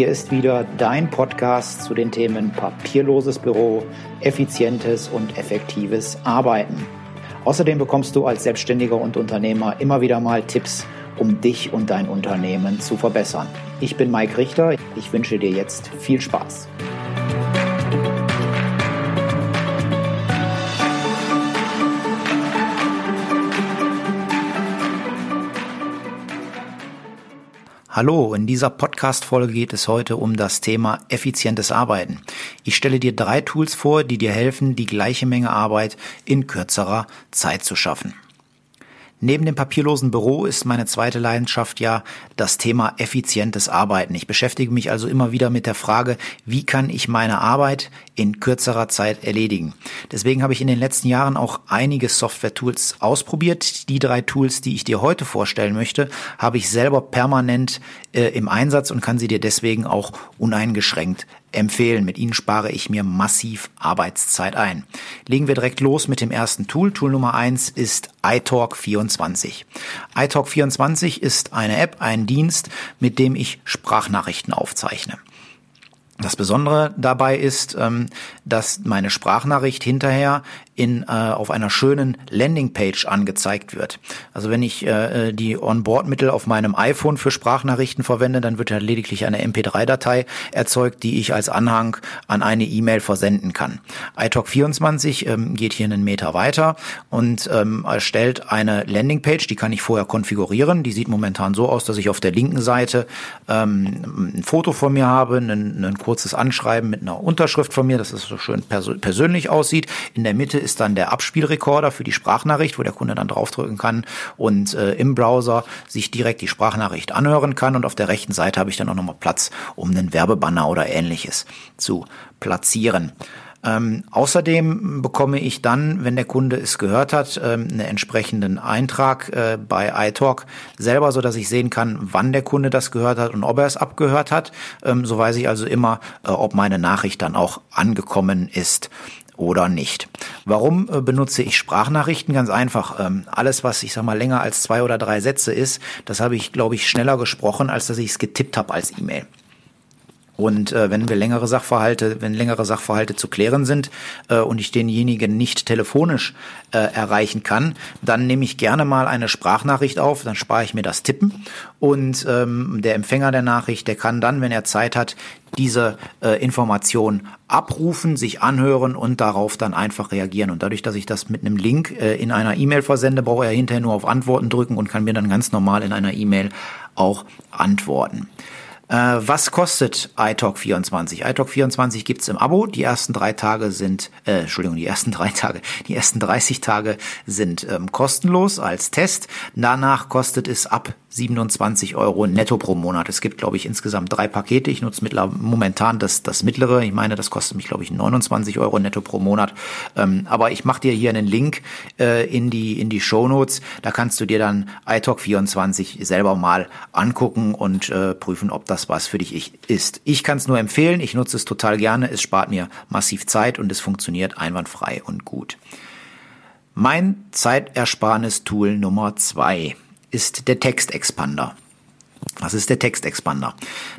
Hier ist wieder dein Podcast zu den Themen papierloses Büro, effizientes und effektives Arbeiten. Außerdem bekommst du als Selbstständiger und Unternehmer immer wieder mal Tipps, um dich und dein Unternehmen zu verbessern. Ich bin Mike Richter. Ich wünsche dir jetzt viel Spaß. Hallo, in dieser Podcast-Folge geht es heute um das Thema effizientes Arbeiten. Ich stelle dir drei Tools vor, die dir helfen, die gleiche Menge Arbeit in kürzerer Zeit zu schaffen. Neben dem papierlosen Büro ist meine zweite Leidenschaft ja das Thema effizientes Arbeiten. Ich beschäftige mich also immer wieder mit der Frage, wie kann ich meine Arbeit in kürzerer Zeit erledigen. Deswegen habe ich in den letzten Jahren auch einige Software-Tools ausprobiert. Die drei Tools, die ich dir heute vorstellen möchte, habe ich selber permanent äh, im Einsatz und kann sie dir deswegen auch uneingeschränkt empfehlen. Mit ihnen spare ich mir massiv Arbeitszeit ein. Legen wir direkt los mit dem ersten Tool. Tool Nummer eins ist iTalk24. iTalk24 ist eine App, ein Dienst, mit dem ich Sprachnachrichten aufzeichne. Das Besondere dabei ist, ähm, dass meine Sprachnachricht hinterher in, äh, auf einer schönen Landingpage angezeigt wird. Also wenn ich äh, äh die Onboard-Mittel auf meinem iPhone für Sprachnachrichten verwende, dann wird ja lediglich eine MP3-Datei erzeugt, die ich als Anhang an eine E-Mail versenden kann. iTalk24 ähm, geht hier einen Meter weiter und ähm, erstellt eine Landingpage, die kann ich vorher konfigurieren. Die sieht momentan so aus, dass ich auf der linken Seite ähm, ein Foto von mir habe, ein, ein kurzes Anschreiben mit einer Unterschrift von mir, dass es so schön pers persönlich aussieht. In der Mitte ist ist dann der Abspielrekorder für die Sprachnachricht, wo der Kunde dann draufdrücken kann und äh, im Browser sich direkt die Sprachnachricht anhören kann. Und auf der rechten Seite habe ich dann auch nochmal Platz, um einen Werbebanner oder ähnliches zu platzieren. Ähm, außerdem bekomme ich dann, wenn der Kunde es gehört hat, ähm, einen entsprechenden Eintrag äh, bei iTalk selber, so dass ich sehen kann, wann der Kunde das gehört hat und ob er es abgehört hat. Ähm, so weiß ich also immer, äh, ob meine Nachricht dann auch angekommen ist oder nicht. Warum äh, benutze ich Sprachnachrichten? Ganz einfach. Ähm, alles, was ich sag mal länger als zwei oder drei Sätze ist, das habe ich, glaube ich, schneller gesprochen, als dass ich es getippt habe als E-Mail. Und äh, wenn wir längere Sachverhalte, wenn längere Sachverhalte zu klären sind äh, und ich denjenigen nicht telefonisch äh, erreichen kann, dann nehme ich gerne mal eine Sprachnachricht auf, dann spare ich mir das Tippen und ähm, der Empfänger der Nachricht, der kann dann, wenn er Zeit hat, diese äh, Information abrufen, sich anhören und darauf dann einfach reagieren. Und dadurch, dass ich das mit einem Link äh, in einer E-Mail versende, brauche er hinterher nur auf Antworten drücken und kann mir dann ganz normal in einer E-Mail auch antworten. Äh, was kostet iTalk24? iTalk24 gibt's im Abo. Die ersten drei Tage sind, äh, Entschuldigung, die ersten drei Tage, die ersten 30 Tage sind ähm, kostenlos als Test. Danach kostet es ab 27 Euro netto pro Monat. Es gibt, glaube ich, insgesamt drei Pakete. Ich nutze momentan das, das mittlere. Ich meine, das kostet mich, glaube ich, 29 Euro netto pro Monat. Ähm, aber ich mache dir hier einen Link äh, in die, in die Show Notes. Da kannst du dir dann iTalk24 selber mal angucken und äh, prüfen, ob das was für dich ist. Ich kann es nur empfehlen. Ich nutze es total gerne. Es spart mir massiv Zeit und es funktioniert einwandfrei und gut. Mein Zeitersparnis-Tool Nummer zwei ist der Textexpander. Was ist der Textexpander?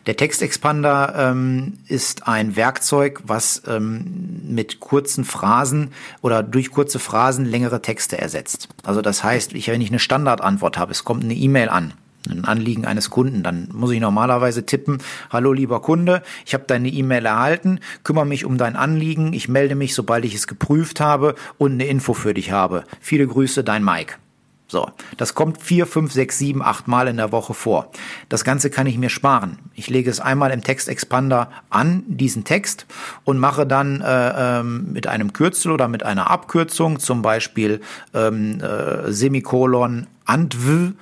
Der Textexpander ähm, ist ein Werkzeug, was ähm, mit kurzen Phrasen oder durch kurze Phrasen längere Texte ersetzt. Also das heißt, ich, wenn ich eine Standardantwort habe, es kommt eine E-Mail an, ein Anliegen eines Kunden, dann muss ich normalerweise tippen, hallo lieber Kunde, ich habe deine E-Mail erhalten, kümmere mich um dein Anliegen, ich melde mich, sobald ich es geprüft habe und eine Info für dich habe. Viele Grüße, dein Mike. So, das kommt vier, fünf, sechs, sieben, acht Mal in der Woche vor. Das Ganze kann ich mir sparen. Ich lege es einmal im Textexpander an, diesen Text, und mache dann äh, ähm, mit einem Kürzel oder mit einer Abkürzung, zum Beispiel ähm, äh, Semikolon Antw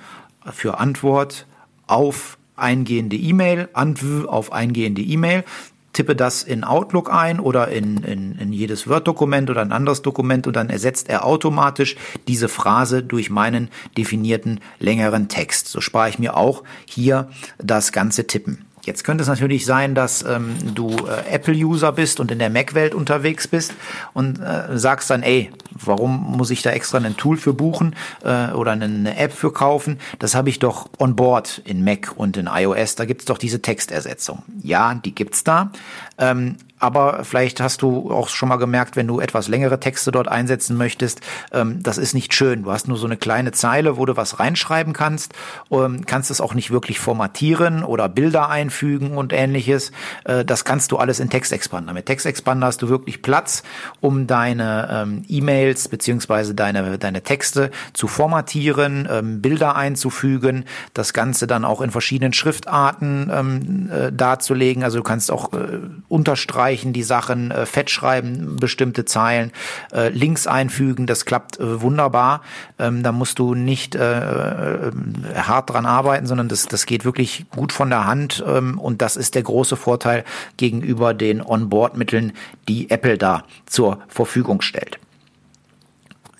für Antwort auf eingehende E-Mail, Antw auf eingehende E-Mail, tippe das in Outlook ein oder in, in, in jedes Word-Dokument oder ein anderes Dokument und dann ersetzt er automatisch diese Phrase durch meinen definierten längeren Text. So spare ich mir auch hier das ganze Tippen. Jetzt könnte es natürlich sein, dass ähm, du äh, Apple-User bist und in der Mac-Welt unterwegs bist und äh, sagst dann, ey, Warum muss ich da extra ein Tool für buchen äh, oder eine App für kaufen? Das habe ich doch on board in Mac und in iOS. Da gibt's doch diese Textersetzung. Ja, die gibt's da. Ähm, aber vielleicht hast du auch schon mal gemerkt, wenn du etwas längere Texte dort einsetzen möchtest, ähm, das ist nicht schön. Du hast nur so eine kleine Zeile, wo du was reinschreiben kannst, ähm, kannst es auch nicht wirklich formatieren oder Bilder einfügen und ähnliches. Äh, das kannst du alles in Textexpander. Mit Textexpander hast du wirklich Platz, um deine ähm, E-Mails beziehungsweise deine, deine Texte zu formatieren, ähm, Bilder einzufügen, das Ganze dann auch in verschiedenen Schriftarten ähm, äh, darzulegen. Also du kannst auch äh, unterstreichen, streichen die Sachen, äh, fett schreiben bestimmte Zeilen, äh, Links einfügen, das klappt äh, wunderbar. Ähm, da musst du nicht äh, äh, hart dran arbeiten, sondern das, das geht wirklich gut von der Hand ähm, und das ist der große Vorteil gegenüber den Onboard-Mitteln, die Apple da zur Verfügung stellt.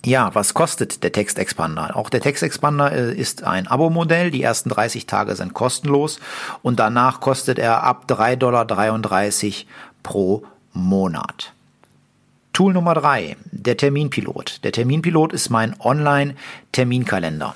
Ja, was kostet der Textexpander? Auch der Textexpander äh, ist ein Abo-Modell. Die ersten 30 Tage sind kostenlos und danach kostet er ab 3,33 Dollar pro Monat. Tool Nummer drei, der Terminpilot. Der Terminpilot ist mein Online-Terminkalender.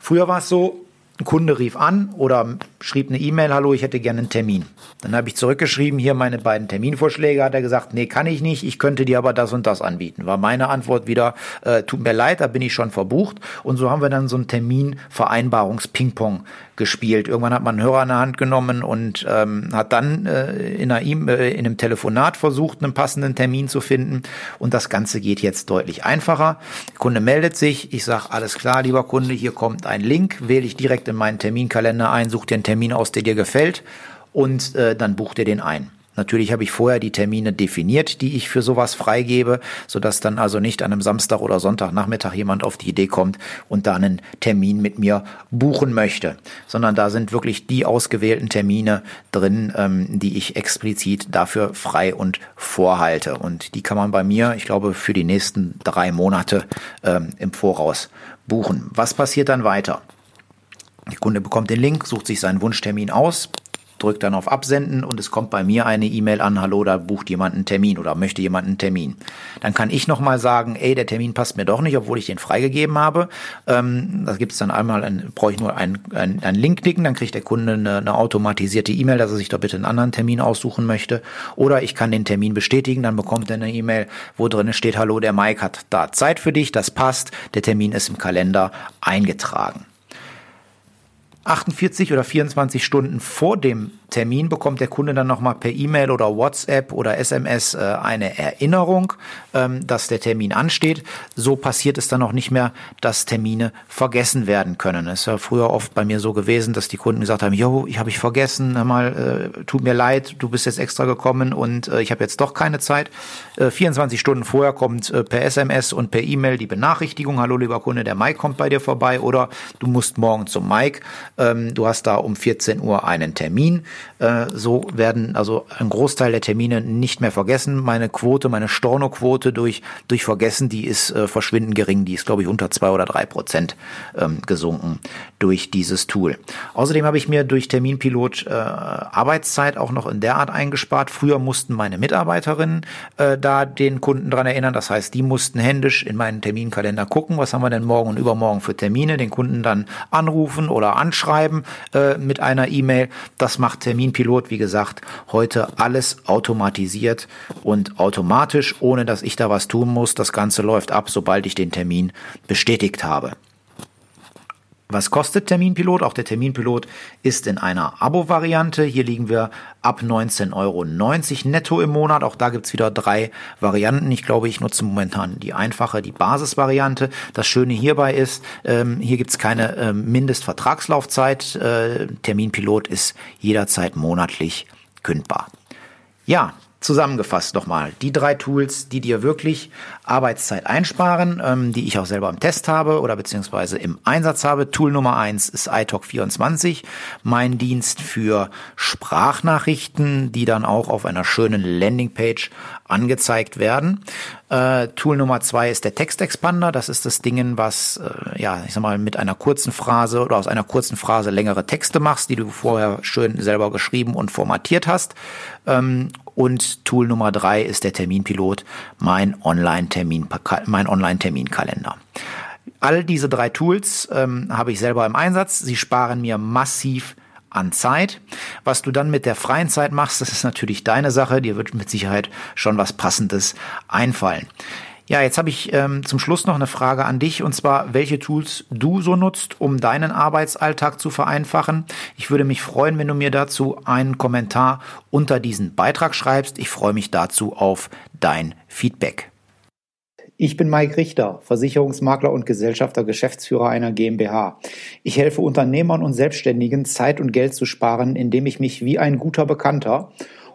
Früher war es so, ein Kunde rief an oder schrieb eine E-Mail, hallo, ich hätte gerne einen Termin. Dann habe ich zurückgeschrieben, hier meine beiden Terminvorschläge, hat er gesagt, nee, kann ich nicht, ich könnte dir aber das und das anbieten. War meine Antwort wieder, äh, tut mir leid, da bin ich schon verbucht. Und so haben wir dann so einen Terminvereinbarungs-Ping-Pong gespielt. Irgendwann hat man einen Hörer in der Hand genommen und ähm, hat dann äh, in, einer e äh, in einem Telefonat versucht, einen passenden Termin zu finden. Und das Ganze geht jetzt deutlich einfacher. Der Kunde meldet sich, ich sage, alles klar, lieber Kunde, hier kommt ein Link, wähle ich direkt in meinen Terminkalender ein, such dir einen Termin aus, der dir gefällt und äh, dann bucht ihr den ein. Natürlich habe ich vorher die Termine definiert, die ich für sowas freigebe, sodass dann also nicht an einem Samstag oder Sonntagnachmittag jemand auf die Idee kommt und da einen Termin mit mir buchen möchte, sondern da sind wirklich die ausgewählten Termine drin, ähm, die ich explizit dafür frei und vorhalte. Und die kann man bei mir, ich glaube, für die nächsten drei Monate ähm, im Voraus buchen. Was passiert dann weiter? Der Kunde bekommt den Link, sucht sich seinen Wunschtermin aus, drückt dann auf Absenden und es kommt bei mir eine E-Mail an, hallo, da bucht jemand einen Termin oder möchte jemand einen Termin. Dann kann ich nochmal sagen, ey, der Termin passt mir doch nicht, obwohl ich den freigegeben habe. Ähm, da gibt es dann einmal, ein, brauche ich nur einen, einen, einen Link klicken, dann kriegt der Kunde eine, eine automatisierte E-Mail, dass er sich da bitte einen anderen Termin aussuchen möchte. Oder ich kann den Termin bestätigen, dann bekommt er eine E-Mail, wo drin steht, hallo, der Mike hat da Zeit für dich, das passt, der Termin ist im Kalender eingetragen. 48 oder 24 Stunden vor dem Termin bekommt der Kunde dann nochmal per E-Mail oder WhatsApp oder SMS äh, eine Erinnerung, ähm, dass der Termin ansteht. So passiert es dann auch nicht mehr, dass Termine vergessen werden können. Es ist ja früher oft bei mir so gewesen, dass die Kunden gesagt haben, jo, ich habe ich vergessen, mal, äh, tut mir leid, du bist jetzt extra gekommen und äh, ich habe jetzt doch keine Zeit. 24 Stunden vorher kommt per SMS und per E-Mail die Benachrichtigung, hallo lieber Kunde, der Mike kommt bei dir vorbei oder du musst morgen zum Mike, ähm, du hast da um 14 Uhr einen Termin. Äh, so werden also ein Großteil der Termine nicht mehr vergessen. Meine Quote, meine Stornoquote durch, durch Vergessen, die ist äh, verschwindend gering. Die ist, glaube ich, unter zwei oder drei Prozent ähm, gesunken durch dieses Tool. Außerdem habe ich mir durch Terminpilot äh, Arbeitszeit auch noch in der Art eingespart. Früher mussten meine Mitarbeiterinnen da den Kunden dran erinnern. Das heißt, die mussten händisch in meinen Terminkalender gucken, was haben wir denn morgen und übermorgen für Termine, den Kunden dann anrufen oder anschreiben mit einer E-Mail. Das macht Terminpilot, wie gesagt, heute alles automatisiert und automatisch, ohne dass ich da was tun muss. Das Ganze läuft ab, sobald ich den Termin bestätigt habe. Was kostet Terminpilot? Auch der Terminpilot ist in einer Abo-Variante. Hier liegen wir ab 19,90 Euro netto im Monat. Auch da gibt's wieder drei Varianten. Ich glaube, ich nutze momentan die einfache, die Basisvariante. Das Schöne hierbei ist, ähm, hier gibt's keine ähm, Mindestvertragslaufzeit. Äh, Terminpilot ist jederzeit monatlich kündbar. Ja, Zusammengefasst nochmal, die drei Tools, die dir wirklich Arbeitszeit einsparen, ähm, die ich auch selber im Test habe oder beziehungsweise im Einsatz habe. Tool Nummer eins ist iTalk24, mein Dienst für Sprachnachrichten, die dann auch auf einer schönen Landingpage angezeigt werden. Äh, Tool Nummer zwei ist der Textexpander. Das ist das Ding, was, äh, ja, ich sag mal, mit einer kurzen Phrase oder aus einer kurzen Phrase längere Texte machst, die du vorher schön selber geschrieben und formatiert hast. Ähm, Und Tool Nummer drei ist der Terminpilot, mein Online-Termin, mein Online-Terminkalender. All diese drei Tools ähm, habe ich selber im Einsatz. Sie sparen mir massiv an Zeit. Was du dann mit der freien Zeit machst, das ist natürlich deine Sache. Dir wird mit Sicherheit schon was Passendes einfallen. Ja, jetzt habe ich ähm, zum Schluss noch eine Frage an dich und zwar, welche Tools du so nutzt, um deinen Arbeitsalltag zu vereinfachen. Ich würde mich freuen, wenn du mir dazu einen Kommentar unter diesen Beitrag schreibst. Ich freue mich dazu auf dein Feedback. Ich bin Mike Richter, Versicherungsmakler und Gesellschafter, Geschäftsführer einer GmbH. Ich helfe Unternehmern und Selbstständigen, Zeit und Geld zu sparen, indem ich mich wie ein guter Bekannter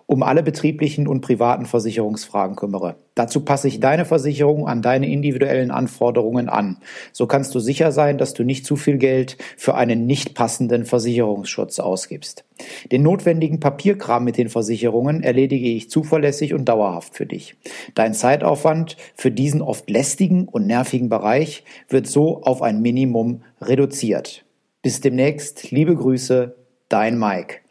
um alle betrieblichen und privaten Versicherungsfragen kümmere. Dazu passe ich deine Versicherung an deine individuellen Anforderungen an. So kannst du sicher sein, dass du nicht zu viel Geld für einen nicht passenden Versicherungsschutz ausgibst. Den notwendigen Papierkram mit den Versicherungen erledige ich zuverlässig und dauerhaft für dich. Dein Zeitaufwand für diesen oft lästigen und nervigen Bereich wird so auf ein Minimum reduziert. Bis demnächst, liebe Grüße, dein Mike.